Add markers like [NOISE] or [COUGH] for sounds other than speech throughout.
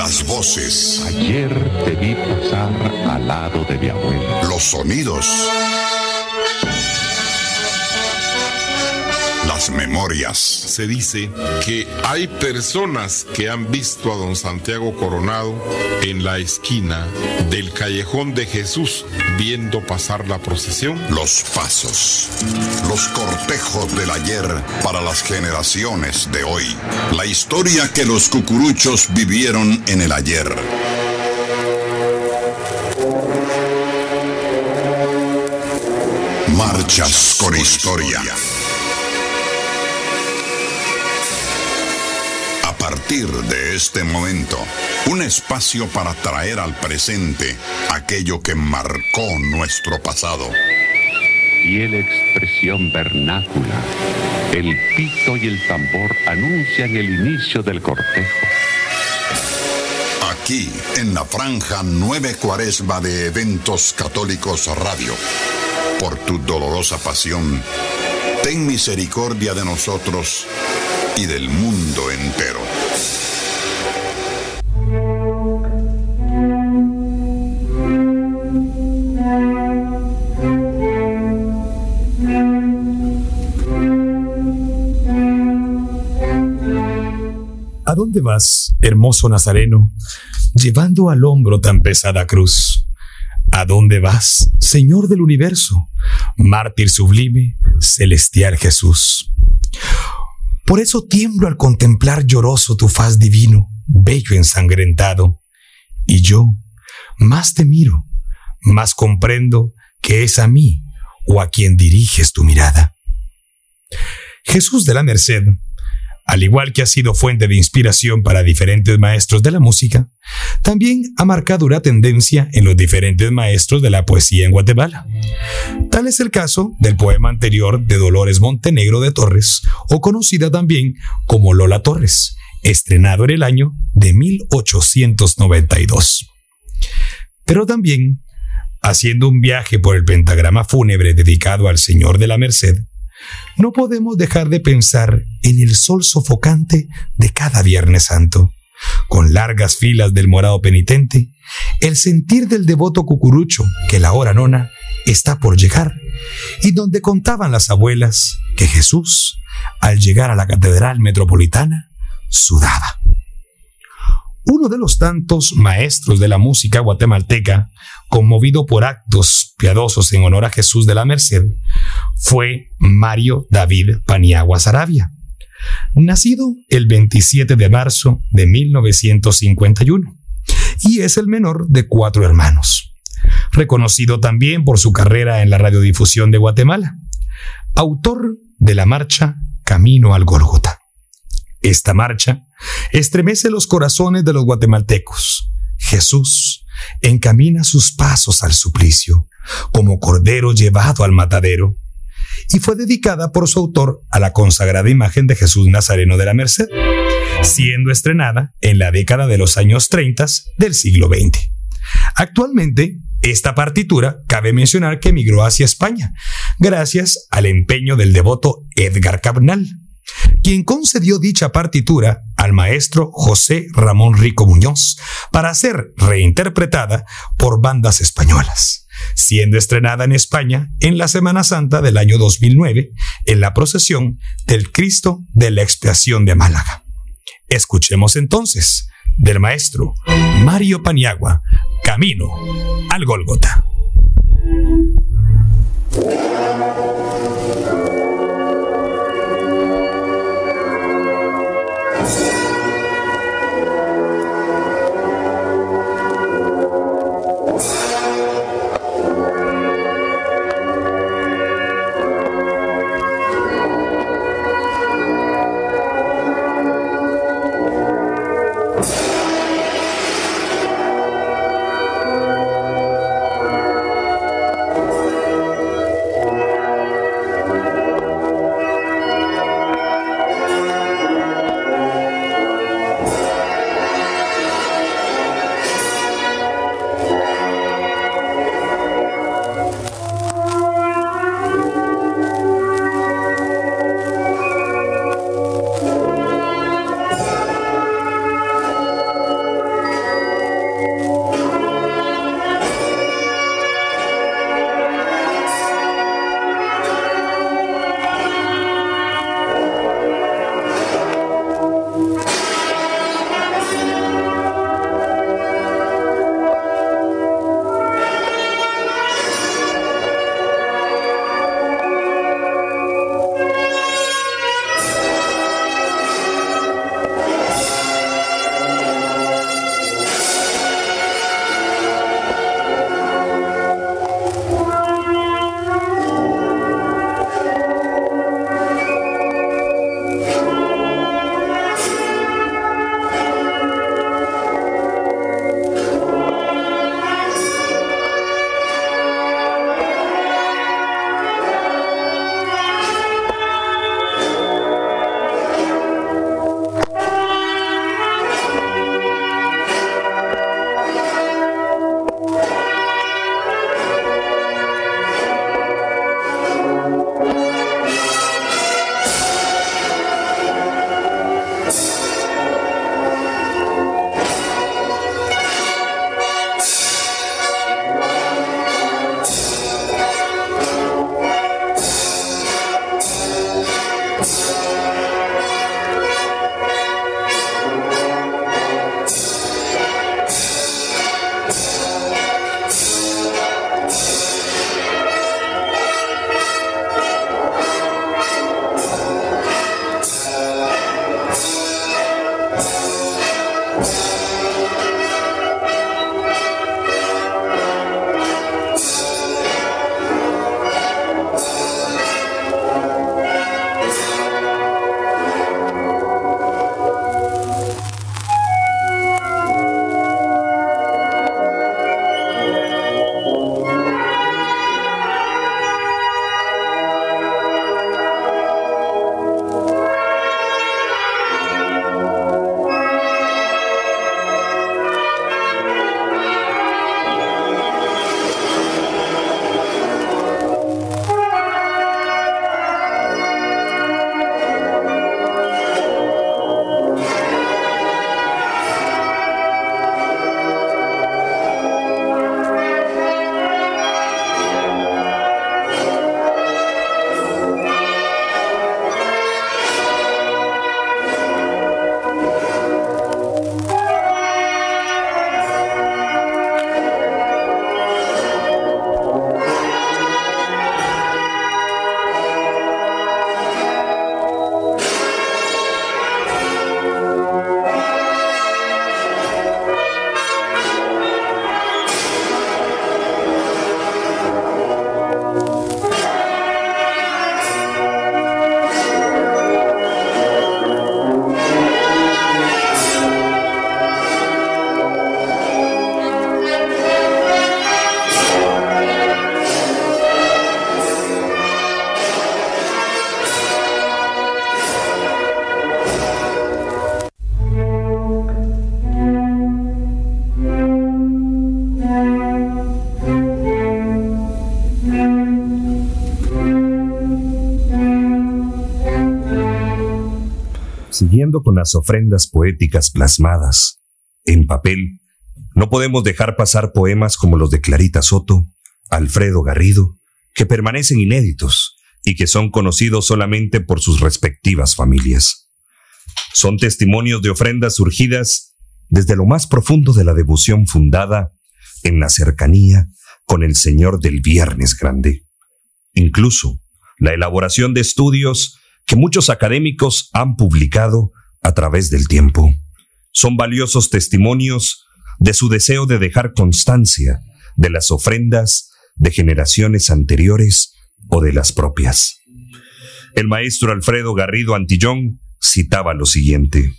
Las voces. Ayer te vi pasar al lado de mi abuela. Los sonidos. Memorias. Se dice que hay personas que han visto a don Santiago Coronado en la esquina del callejón de Jesús viendo pasar la procesión. Los pasos. Los cortejos del ayer para las generaciones de hoy. La historia que los cucuruchos vivieron en el ayer. Marchas con historia. Partir de este momento, un espacio para traer al presente aquello que marcó nuestro pasado. Y la expresión vernácula, el pito y el tambor anuncian el inicio del cortejo. Aquí, en la franja 9 Cuaresma de Eventos Católicos Radio, por tu dolorosa pasión, ten misericordia de nosotros y del mundo entero. Dónde vas, hermoso Nazareno, llevando al hombro tan pesada cruz? ¿A dónde vas, Señor del universo, mártir sublime, celestial Jesús? Por eso tiemblo al contemplar lloroso tu faz divino, bello ensangrentado. Y yo más te miro, más comprendo que es a mí o a quien diriges tu mirada. Jesús de la Merced, al igual que ha sido fuente de inspiración para diferentes maestros de la música, también ha marcado una tendencia en los diferentes maestros de la poesía en Guatemala. Tal es el caso del poema anterior de Dolores Montenegro de Torres, o conocida también como Lola Torres, estrenado en el año de 1892. Pero también, haciendo un viaje por el pentagrama fúnebre dedicado al Señor de la Merced, no podemos dejar de pensar en el sol sofocante de cada Viernes Santo, con largas filas del morado penitente, el sentir del devoto cucurucho que la hora nona está por llegar, y donde contaban las abuelas que Jesús, al llegar a la catedral metropolitana, sudaba. Uno de los tantos maestros de la música guatemalteca, conmovido por actos piadosos en honor a Jesús de la Merced, fue Mario David Paniagua Sarabia, nacido el 27 de marzo de 1951, y es el menor de cuatro hermanos, reconocido también por su carrera en la radiodifusión de Guatemala, autor de la marcha Camino al Gólgota. Esta marcha estremece los corazones de los guatemaltecos. Jesús encamina sus pasos al suplicio, como cordero llevado al matadero, y fue dedicada por su autor a la consagrada imagen de Jesús Nazareno de la Merced, siendo estrenada en la década de los años 30 del siglo XX. Actualmente, esta partitura cabe mencionar que emigró hacia España, gracias al empeño del devoto Edgar Cabnal, quien concedió dicha partitura al maestro José Ramón Rico Muñoz para ser reinterpretada por bandas españolas, siendo estrenada en España en la Semana Santa del año 2009 en la procesión del Cristo de la Expiación de Málaga. Escuchemos entonces del maestro Mario Paniagua, Camino al Gólgota. Con las ofrendas poéticas plasmadas en papel, no podemos dejar pasar poemas como los de Clarita Soto, Alfredo Garrido, que permanecen inéditos y que son conocidos solamente por sus respectivas familias. Son testimonios de ofrendas surgidas desde lo más profundo de la devoción fundada en la cercanía con el Señor del Viernes Grande. Incluso la elaboración de estudios que muchos académicos han publicado a través del tiempo. Son valiosos testimonios de su deseo de dejar constancia de las ofrendas de generaciones anteriores o de las propias. El maestro Alfredo Garrido Antillón citaba lo siguiente.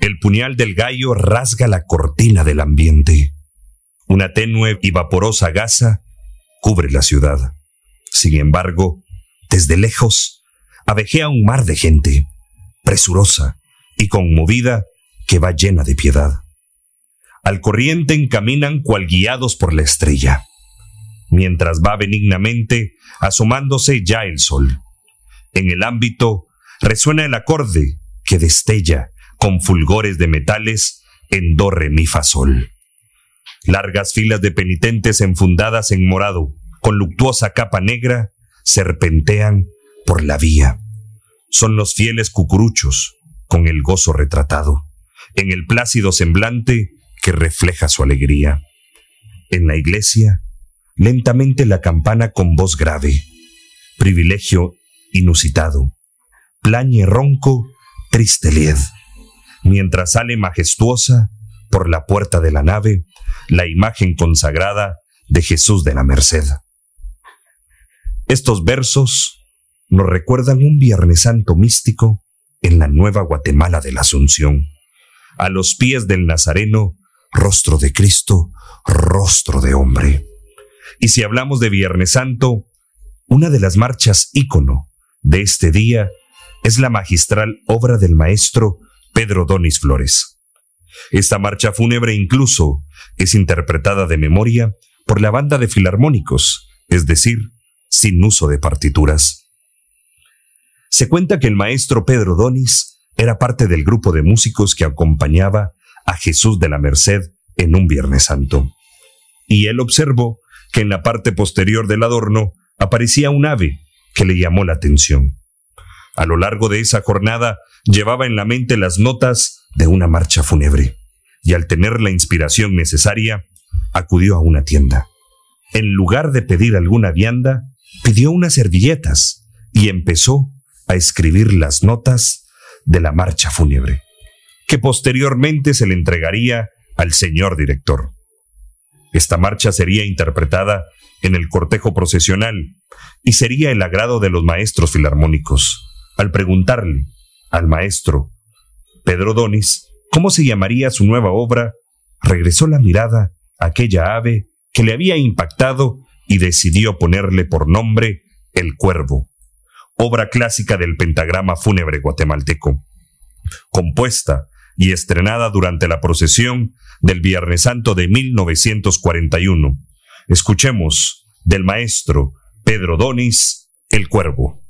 El puñal del gallo rasga la cortina del ambiente. Una tenue y vaporosa gasa cubre la ciudad. Sin embargo, desde lejos, abejea un mar de gente, presurosa y conmovida, que va llena de piedad. Al corriente encaminan cual guiados por la estrella, mientras va benignamente asomándose ya el sol. En el ámbito resuena el acorde que destella con fulgores de metales en do mi fa sol. Largas filas de penitentes enfundadas en morado, con luctuosa capa negra, serpentean por la vía. Son los fieles cucuruchos, con el gozo retratado, en el plácido semblante que refleja su alegría. En la iglesia, lentamente la campana con voz grave, privilegio inusitado, plañe ronco, triste lied, mientras sale majestuosa por la puerta de la nave la imagen consagrada de Jesús de la Merced. Estos versos nos recuerdan un Viernes Santo místico en la Nueva Guatemala de la Asunción, a los pies del Nazareno, rostro de Cristo, rostro de hombre. Y si hablamos de Viernes Santo, una de las marchas ícono de este día es la magistral obra del maestro Pedro Donis Flores. Esta marcha fúnebre incluso es interpretada de memoria por la banda de filarmónicos, es decir, sin uso de partituras. Se cuenta que el maestro Pedro Donis era parte del grupo de músicos que acompañaba a Jesús de la Merced en un Viernes Santo. Y él observó que en la parte posterior del adorno aparecía un ave que le llamó la atención. A lo largo de esa jornada llevaba en la mente las notas de una marcha fúnebre, y al tener la inspiración necesaria, acudió a una tienda. En lugar de pedir alguna vianda, pidió unas servilletas y empezó a escribir las notas de la marcha fúnebre, que posteriormente se le entregaría al señor director. Esta marcha sería interpretada en el cortejo procesional y sería el agrado de los maestros filarmónicos. Al preguntarle al maestro Pedro Donis cómo se llamaría su nueva obra, regresó la mirada a aquella ave que le había impactado y decidió ponerle por nombre El Cuervo, obra clásica del pentagrama fúnebre guatemalteco. Compuesta y estrenada durante la procesión del Viernes Santo de 1941. Escuchemos del maestro Pedro Donis, El Cuervo.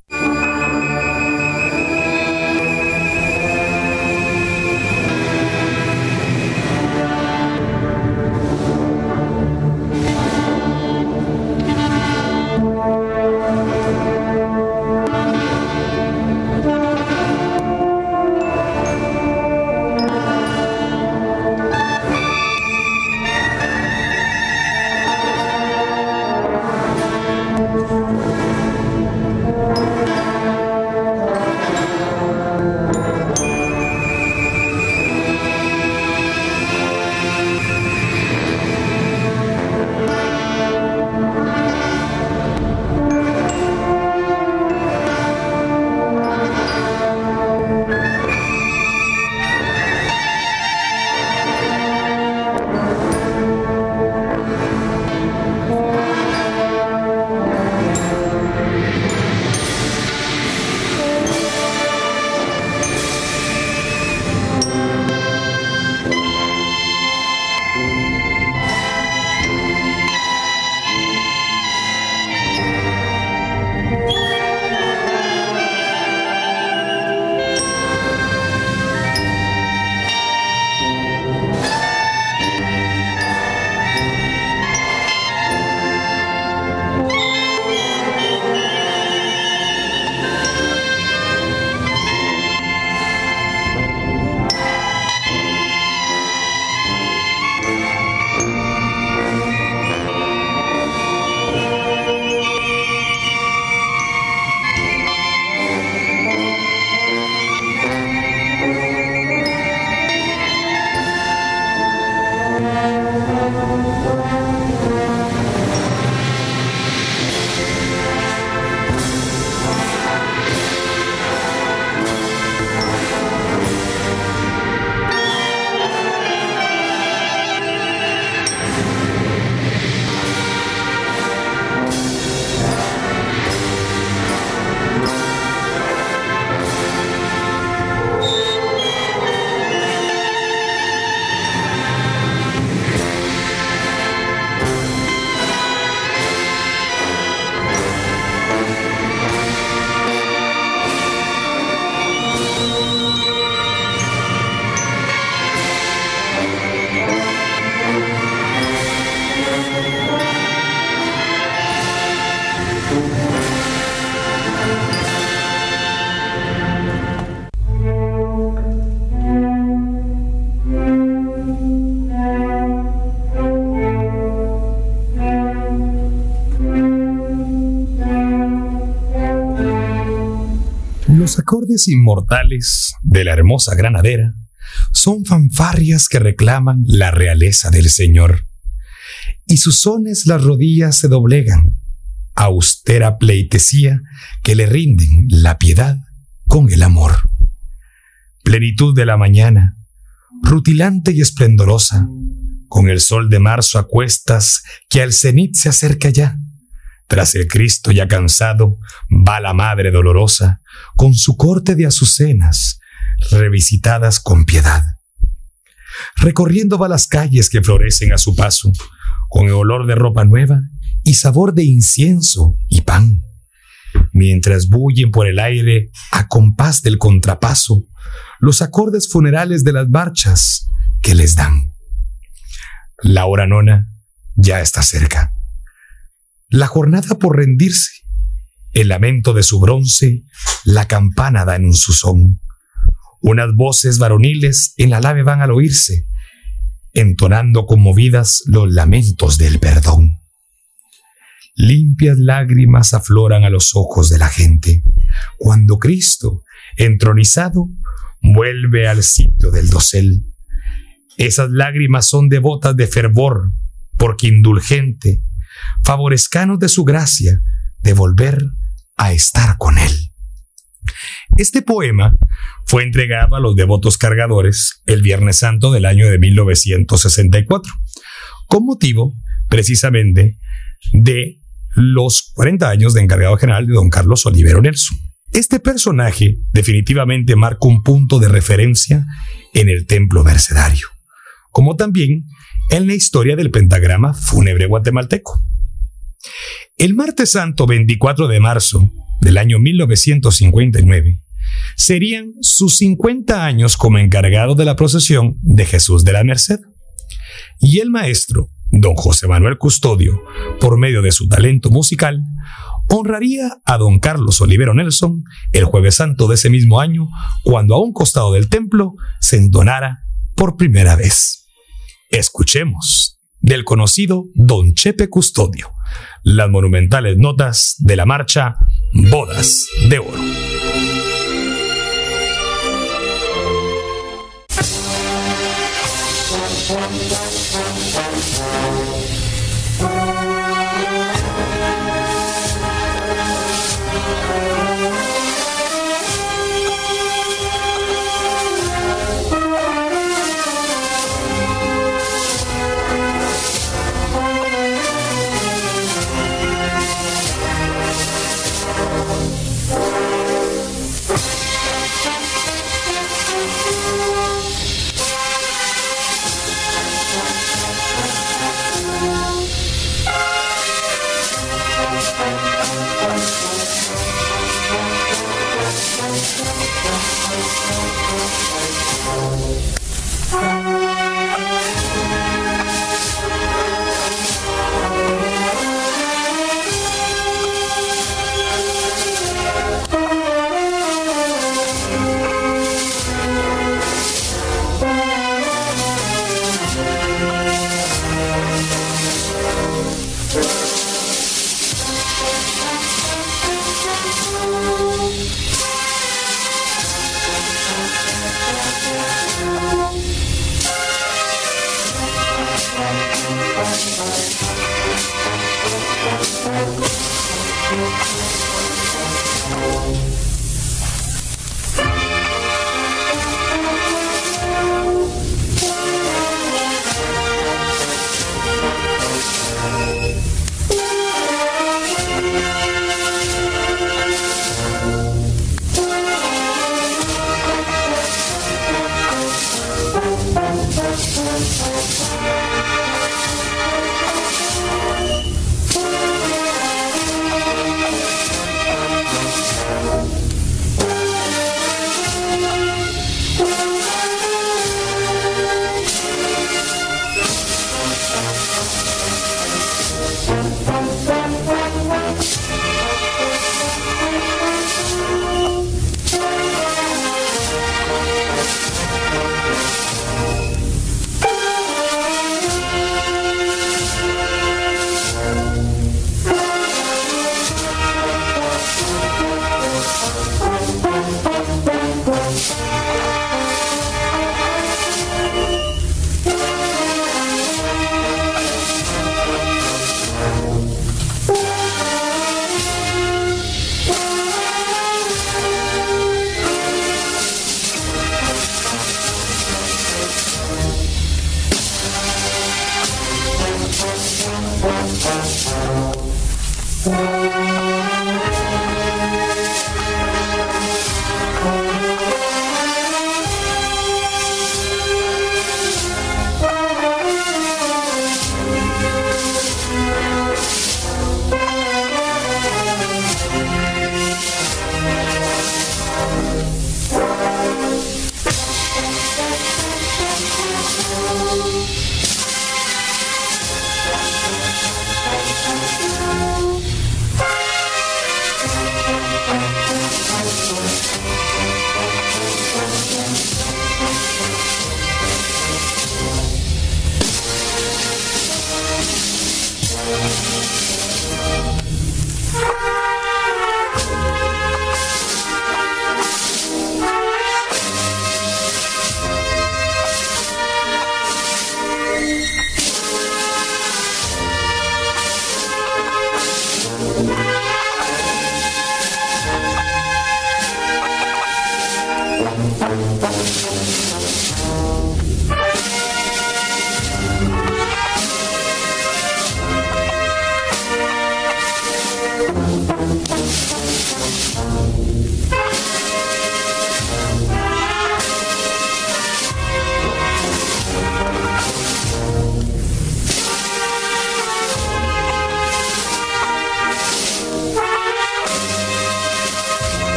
Inmortales de la hermosa granadera son fanfarrias que reclaman la realeza del Señor. Y sus sones las rodillas se doblegan, austera pleitesía que le rinden la piedad con el amor. Plenitud de la mañana, rutilante y esplendorosa, con el sol de marzo a cuestas que al cenit se acerca ya. Tras el Cristo ya cansado, va la Madre dolorosa, con su corte de azucenas, revisitadas con piedad. Recorriendo va las calles que florecen a su paso, con el olor de ropa nueva y sabor de incienso y pan. Mientras bullen por el aire a compás del contrapaso los acordes funerales de las marchas que les dan. La hora nona ya está cerca. La jornada por rendirse, el lamento de su bronce, la campana da en un susón. Unas voces varoniles en la lave van al oírse, entonando conmovidas los lamentos del perdón. Limpias lágrimas afloran a los ojos de la gente cuando Cristo, entronizado, vuelve al sitio del dosel. Esas lágrimas son devotas de fervor, porque indulgente, favorezcanos de su gracia de volver a estar con él. Este poema fue entregado a los devotos cargadores el Viernes Santo del año de 1964, con motivo precisamente de los 40 años de encargado general de don Carlos Olivero Nelson. Este personaje definitivamente marca un punto de referencia en el templo mercedario, como también en la historia del pentagrama fúnebre guatemalteco. El martes santo 24 de marzo del año 1959, serían sus 50 años como encargado de la procesión de Jesús de la Merced. Y el maestro, don José Manuel Custodio, por medio de su talento musical, honraría a don Carlos Olivero Nelson el jueves santo de ese mismo año, cuando a un costado del templo se entonara por primera vez. Escuchemos del conocido don Chepe Custodio las monumentales notas de la marcha Bodas de Oro.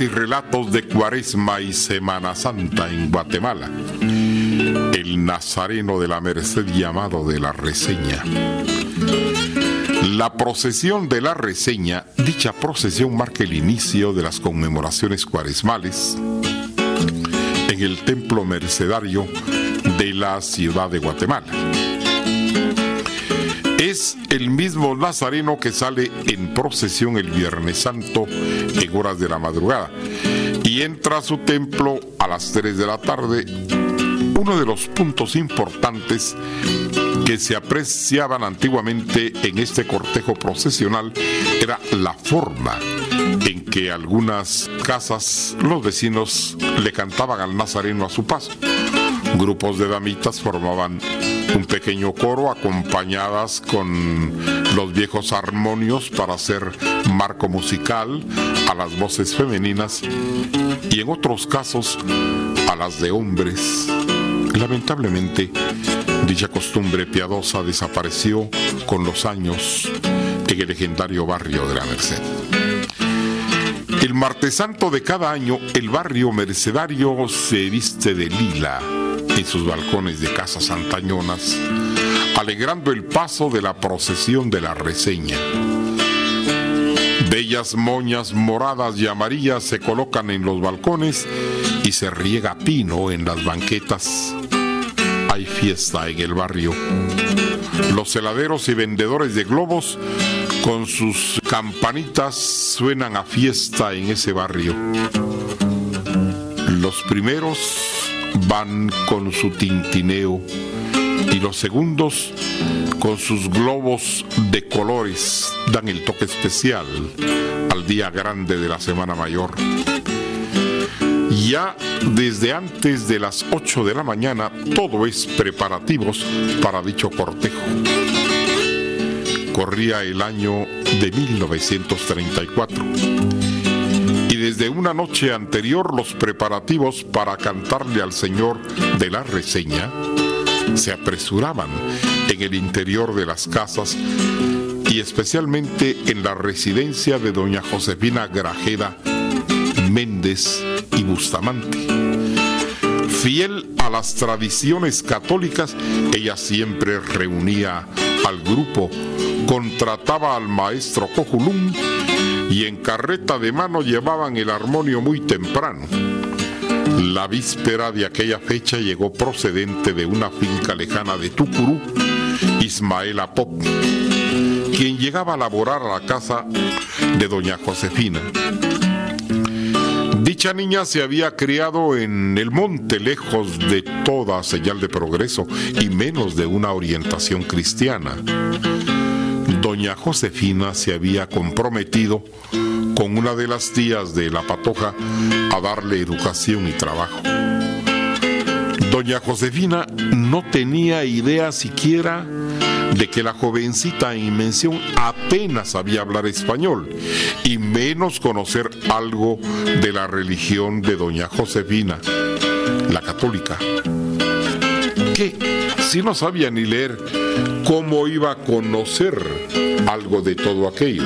Y relatos de Cuaresma y Semana Santa en Guatemala. El Nazareno de la Merced llamado de la Reseña. La procesión de la Reseña, dicha procesión marca el inicio de las conmemoraciones cuaresmales en el templo mercedario de la ciudad de Guatemala. Es el mismo Nazareno que sale en procesión el Viernes Santo en horas de la madrugada y entra a su templo a las 3 de la tarde. Uno de los puntos importantes que se apreciaban antiguamente en este cortejo procesional era la forma en que algunas casas los vecinos le cantaban al nazareno a su paso. Grupos de damitas formaban un pequeño coro acompañadas con los viejos armonios para hacer marco musical a las voces femeninas y en otros casos a las de hombres. Lamentablemente, dicha costumbre piadosa desapareció con los años en el legendario barrio de la Merced. El martes santo de cada año, el barrio mercedario se viste de lila en sus balcones de casas antañonas, alegrando el paso de la procesión de la reseña. Bellas moñas moradas y amarillas se colocan en los balcones y se riega pino en las banquetas. Hay fiesta en el barrio. Los heladeros y vendedores de globos con sus campanitas suenan a fiesta en ese barrio. Los primeros van con su tintineo y los segundos con sus globos de colores dan el toque especial al día grande de la Semana Mayor. Ya desde antes de las 8 de la mañana todo es preparativos para dicho cortejo. Corría el año de 1934 y desde una noche anterior los preparativos para cantarle al señor de la reseña se apresuraban en el interior de las casas y especialmente en la residencia de doña Josefina Grajeda Méndez y Bustamante. Fiel a las tradiciones católicas, ella siempre reunía al grupo, contrataba al maestro Cojulum y en carreta de mano llevaban el armonio muy temprano. La víspera de aquella fecha llegó procedente de una finca lejana de Tucurú, Ismaela Pop, quien llegaba a laborar a la casa de doña Josefina. Dicha niña se había criado en el monte lejos de toda señal de progreso y menos de una orientación cristiana. Doña Josefina se había comprometido con una de las tías de la patoja a darle educación y trabajo. Doña Josefina no tenía idea siquiera de que la jovencita en mención apenas sabía hablar español y menos conocer algo de la religión de doña Josefina, la católica. Que si no sabía ni leer, ¿cómo iba a conocer algo de todo aquello?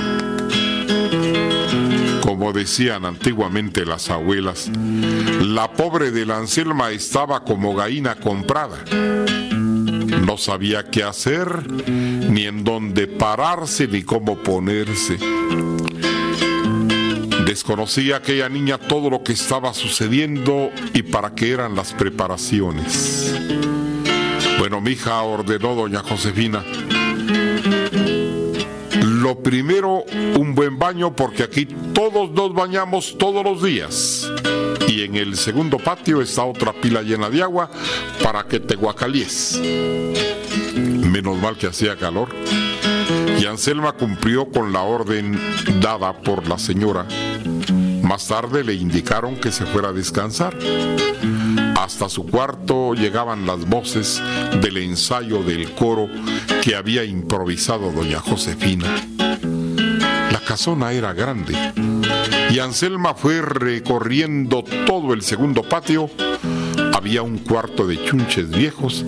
Como decían antiguamente las abuelas, la pobre de la Anselma estaba como gallina comprada. No sabía qué hacer, ni en dónde pararse, ni cómo ponerse. Desconocía aquella niña todo lo que estaba sucediendo y para qué eran las preparaciones. Bueno, mi hija ordenó doña Josefina. Lo primero, un buen baño porque aquí todos nos bañamos todos los días. Y en el segundo patio está otra pila llena de agua para que te guacalies. Menos mal que hacía calor. Y Anselma cumplió con la orden dada por la señora. Más tarde le indicaron que se fuera a descansar. Hasta su cuarto llegaban las voces del ensayo del coro que había improvisado doña Josefina. La casona era grande y Anselma fue recorriendo todo el segundo patio. Había un cuarto de chunches viejos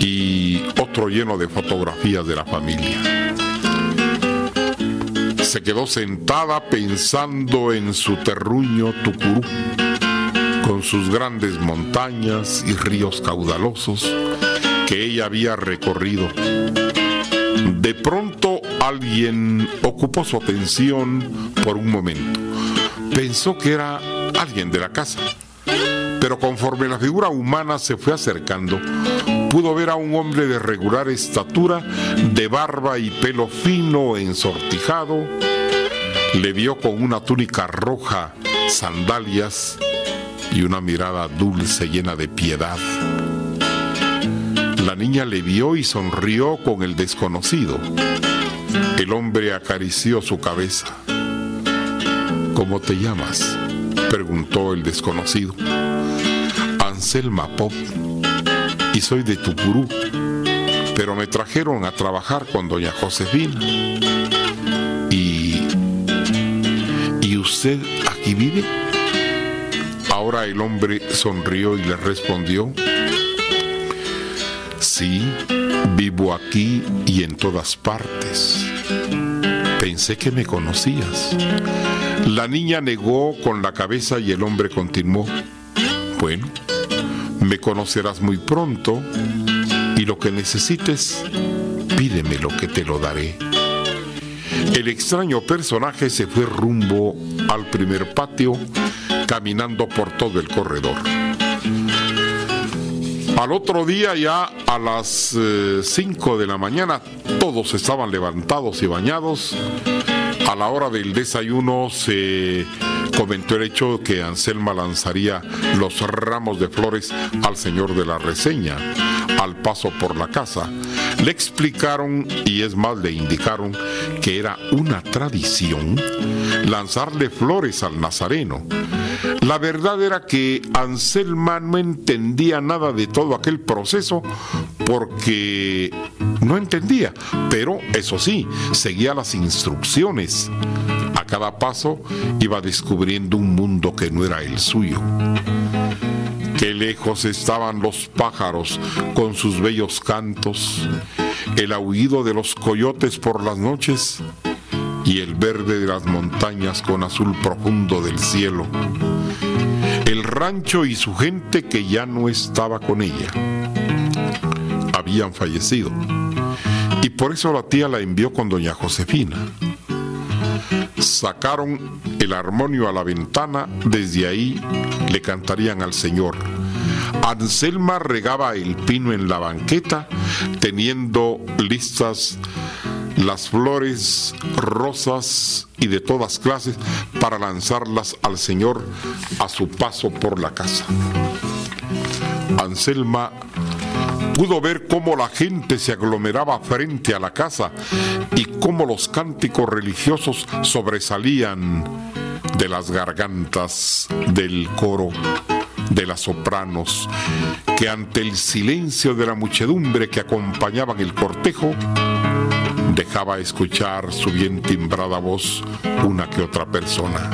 y otro lleno de fotografías de la familia. Se quedó sentada pensando en su terruño Tucurú, con sus grandes montañas y ríos caudalosos que ella había recorrido. De pronto alguien ocupó su atención por un momento. Pensó que era alguien de la casa, pero conforme la figura humana se fue acercando, pudo ver a un hombre de regular estatura, de barba y pelo fino ensortijado. Le vio con una túnica roja, sandalias y una mirada dulce llena de piedad. La niña le vio y sonrió con el desconocido. El hombre acarició su cabeza. ¿Cómo te llamas? preguntó el desconocido. Anselma Pop y soy de Tucurú, pero me trajeron a trabajar con doña Josefina. ¿Y, ¿y usted aquí vive? Ahora el hombre sonrió y le respondió, sí, vivo aquí y en todas partes. Pensé que me conocías. La niña negó con la cabeza y el hombre continuó. Bueno, me conocerás muy pronto y lo que necesites, pídeme lo que te lo daré. El extraño personaje se fue rumbo al primer patio, caminando por todo el corredor. Al otro día ya a las 5 eh, de la mañana todos estaban levantados y bañados. A la hora del desayuno se comentó el hecho que Anselma lanzaría los ramos de flores al señor de la reseña al paso por la casa. Le explicaron y es más le indicaron que era una tradición lanzarle flores al nazareno. La verdad era que Anselma no entendía nada de todo aquel proceso porque no entendía, pero eso sí, seguía las instrucciones. A cada paso iba descubriendo un mundo que no era el suyo. Qué lejos estaban los pájaros con sus bellos cantos, el aullido de los coyotes por las noches y el verde de las montañas con azul profundo del cielo. El rancho y su gente que ya no estaba con ella. Habían fallecido. Y por eso la tía la envió con doña Josefina. Sacaron el armonio a la ventana, desde ahí le cantarían al Señor. Anselma regaba el pino en la banqueta, teniendo listas las flores rosas y de todas clases para lanzarlas al Señor a su paso por la casa. Anselma pudo ver cómo la gente se aglomeraba frente a la casa y cómo los cánticos religiosos sobresalían de las gargantas del coro de las sopranos, que ante el silencio de la muchedumbre que acompañaban el cortejo, dejaba escuchar su bien timbrada voz una que otra persona.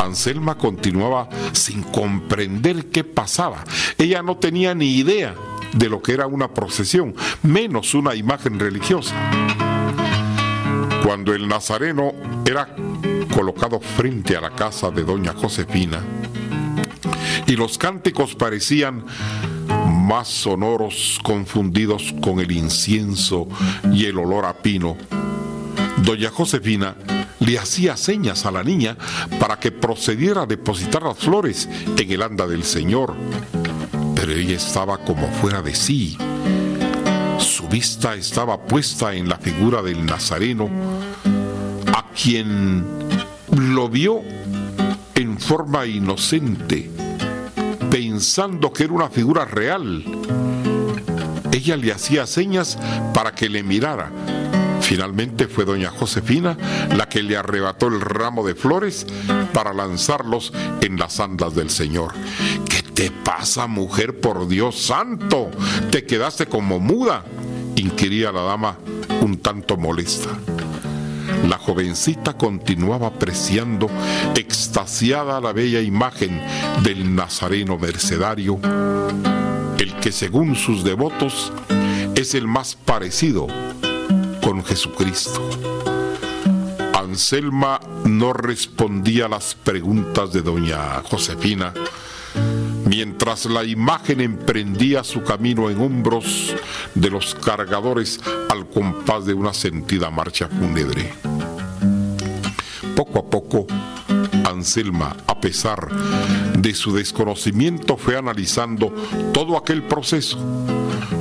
Anselma continuaba sin comprender qué pasaba. Ella no tenía ni idea de lo que era una procesión, menos una imagen religiosa. Cuando el nazareno era colocado frente a la casa de doña Josefina y los cánticos parecían más sonoros confundidos con el incienso y el olor a pino, doña Josefina le hacía señas a la niña para que procediera a depositar las flores en el anda del Señor pero ella estaba como fuera de sí. Su vista estaba puesta en la figura del Nazareno, a quien lo vio en forma inocente, pensando que era una figura real. Ella le hacía señas para que le mirara. Finalmente fue doña Josefina la que le arrebató el ramo de flores para lanzarlos en las andas del Señor. ¿Qué pasa, mujer, por Dios santo? ¿Te quedaste como muda? inquiría la dama un tanto molesta. La jovencita continuaba apreciando extasiada la bella imagen del nazareno mercedario, el que según sus devotos es el más parecido con Jesucristo. Anselma no respondía a las preguntas de doña Josefina, mientras la imagen emprendía su camino en hombros de los cargadores al compás de una sentida marcha fúnebre. Poco a poco, Anselma, a pesar de su desconocimiento, fue analizando todo aquel proceso.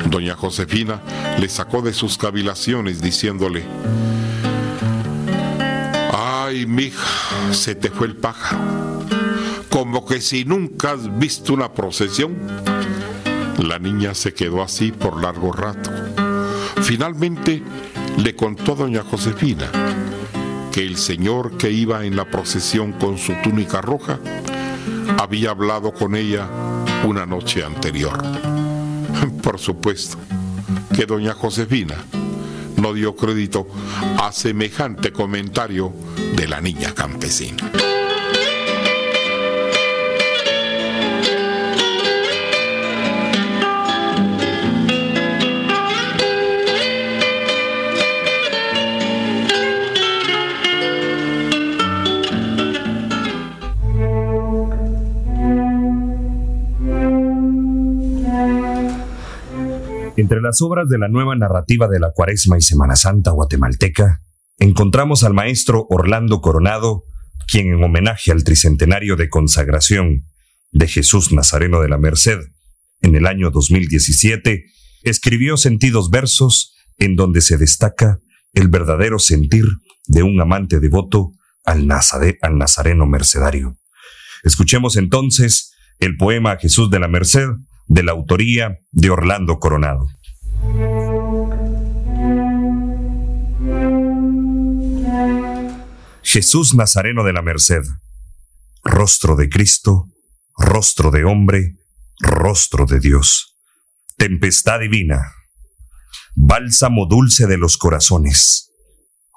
Doña Josefina le sacó de sus cavilaciones diciéndole, Ay, mija, se te fue el pájaro como que si nunca has visto una procesión. La niña se quedó así por largo rato. Finalmente le contó a doña Josefina que el señor que iba en la procesión con su túnica roja había hablado con ella una noche anterior. [LAUGHS] Por supuesto que doña Josefina no dio crédito a semejante comentario de la niña campesina. Las obras de la nueva narrativa de la Cuaresma y Semana Santa guatemalteca, encontramos al maestro Orlando Coronado, quien en homenaje al tricentenario de consagración de Jesús Nazareno de la Merced en el año 2017, escribió sentidos versos en donde se destaca el verdadero sentir de un amante devoto al, al Nazareno Mercedario. Escuchemos entonces el poema Jesús de la Merced de la autoría de Orlando Coronado. Jesús Nazareno de la Merced, rostro de Cristo, rostro de hombre, rostro de Dios, tempestad divina, bálsamo dulce de los corazones,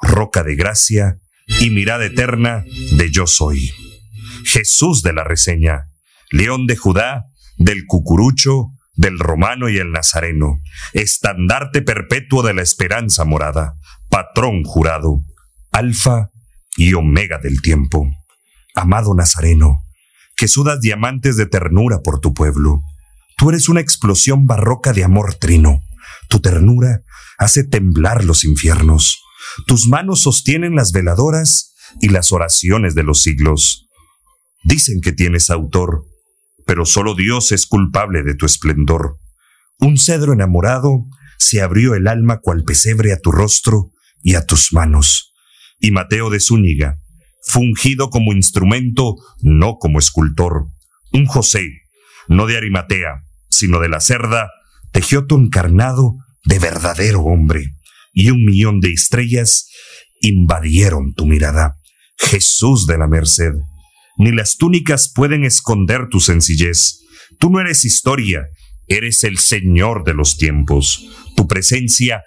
roca de gracia y mirada eterna de yo soy. Jesús de la reseña, león de Judá, del cucurucho, del romano y el nazareno, estandarte perpetuo de la esperanza morada, patrón jurado, alfa y omega del tiempo. Amado Nazareno, que sudas diamantes de ternura por tu pueblo. Tú eres una explosión barroca de amor trino. Tu ternura hace temblar los infiernos. Tus manos sostienen las veladoras y las oraciones de los siglos. Dicen que tienes autor, pero solo Dios es culpable de tu esplendor. Un cedro enamorado se abrió el alma cual pesebre a tu rostro y a tus manos. Y Mateo de Zúñiga, fungido como instrumento, no como escultor. Un José, no de Arimatea, sino de la cerda, tejió tu encarnado de verdadero hombre, y un millón de estrellas invadieron tu mirada. Jesús de la Merced, ni las túnicas pueden esconder tu sencillez. Tú no eres historia, eres el Señor de los tiempos. Tu presencia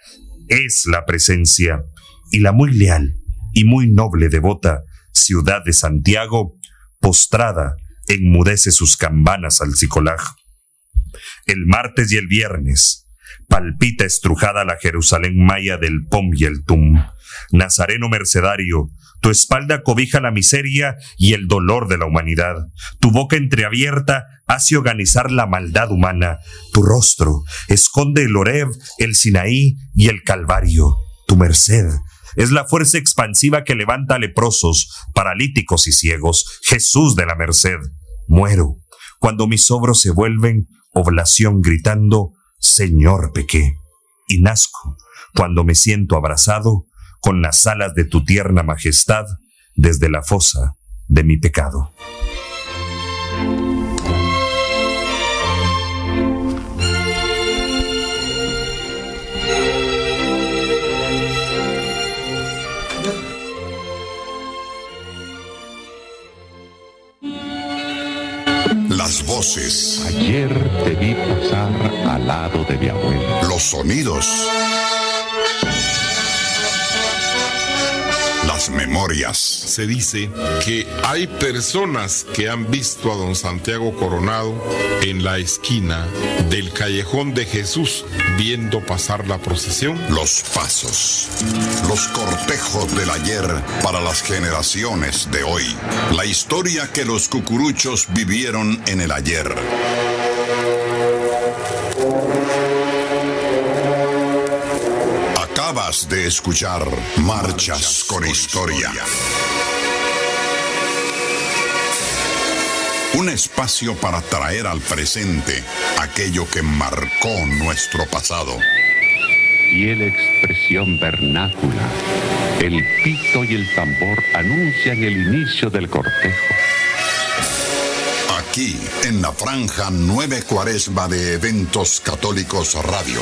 es la presencia, y la muy leal y muy noble devota ciudad de Santiago, postrada, enmudece sus campanas al cicolaj. El martes y el viernes, palpita estrujada la Jerusalén maya del Pom y el Tum. Nazareno mercedario, tu espalda cobija la miseria y el dolor de la humanidad. Tu boca entreabierta hace organizar la maldad humana. Tu rostro esconde el Oreb, el Sinaí y el Calvario. Tu merced es la fuerza expansiva que levanta leprosos, paralíticos y ciegos. Jesús de la merced. Muero cuando mis obros se vuelven oblación gritando, Señor pequé. Y nazco cuando me siento abrazado con las alas de tu tierna majestad desde la fosa de mi pecado. Las voces. Ayer te vi pasar al lado de mi abuela. Los sonidos. Memorias. Se dice que hay personas que han visto a don Santiago Coronado en la esquina del callejón de Jesús viendo pasar la procesión. Los pasos. Los cortejos del ayer para las generaciones de hoy. La historia que los cucuruchos vivieron en el ayer. Acabas de escuchar Marchas con Historia. Un espacio para traer al presente aquello que marcó nuestro pasado. Fiel expresión vernácula, el pito y el tambor anuncian el inicio del cortejo. Aquí, en la franja 9 Cuaresma de Eventos Católicos Radio.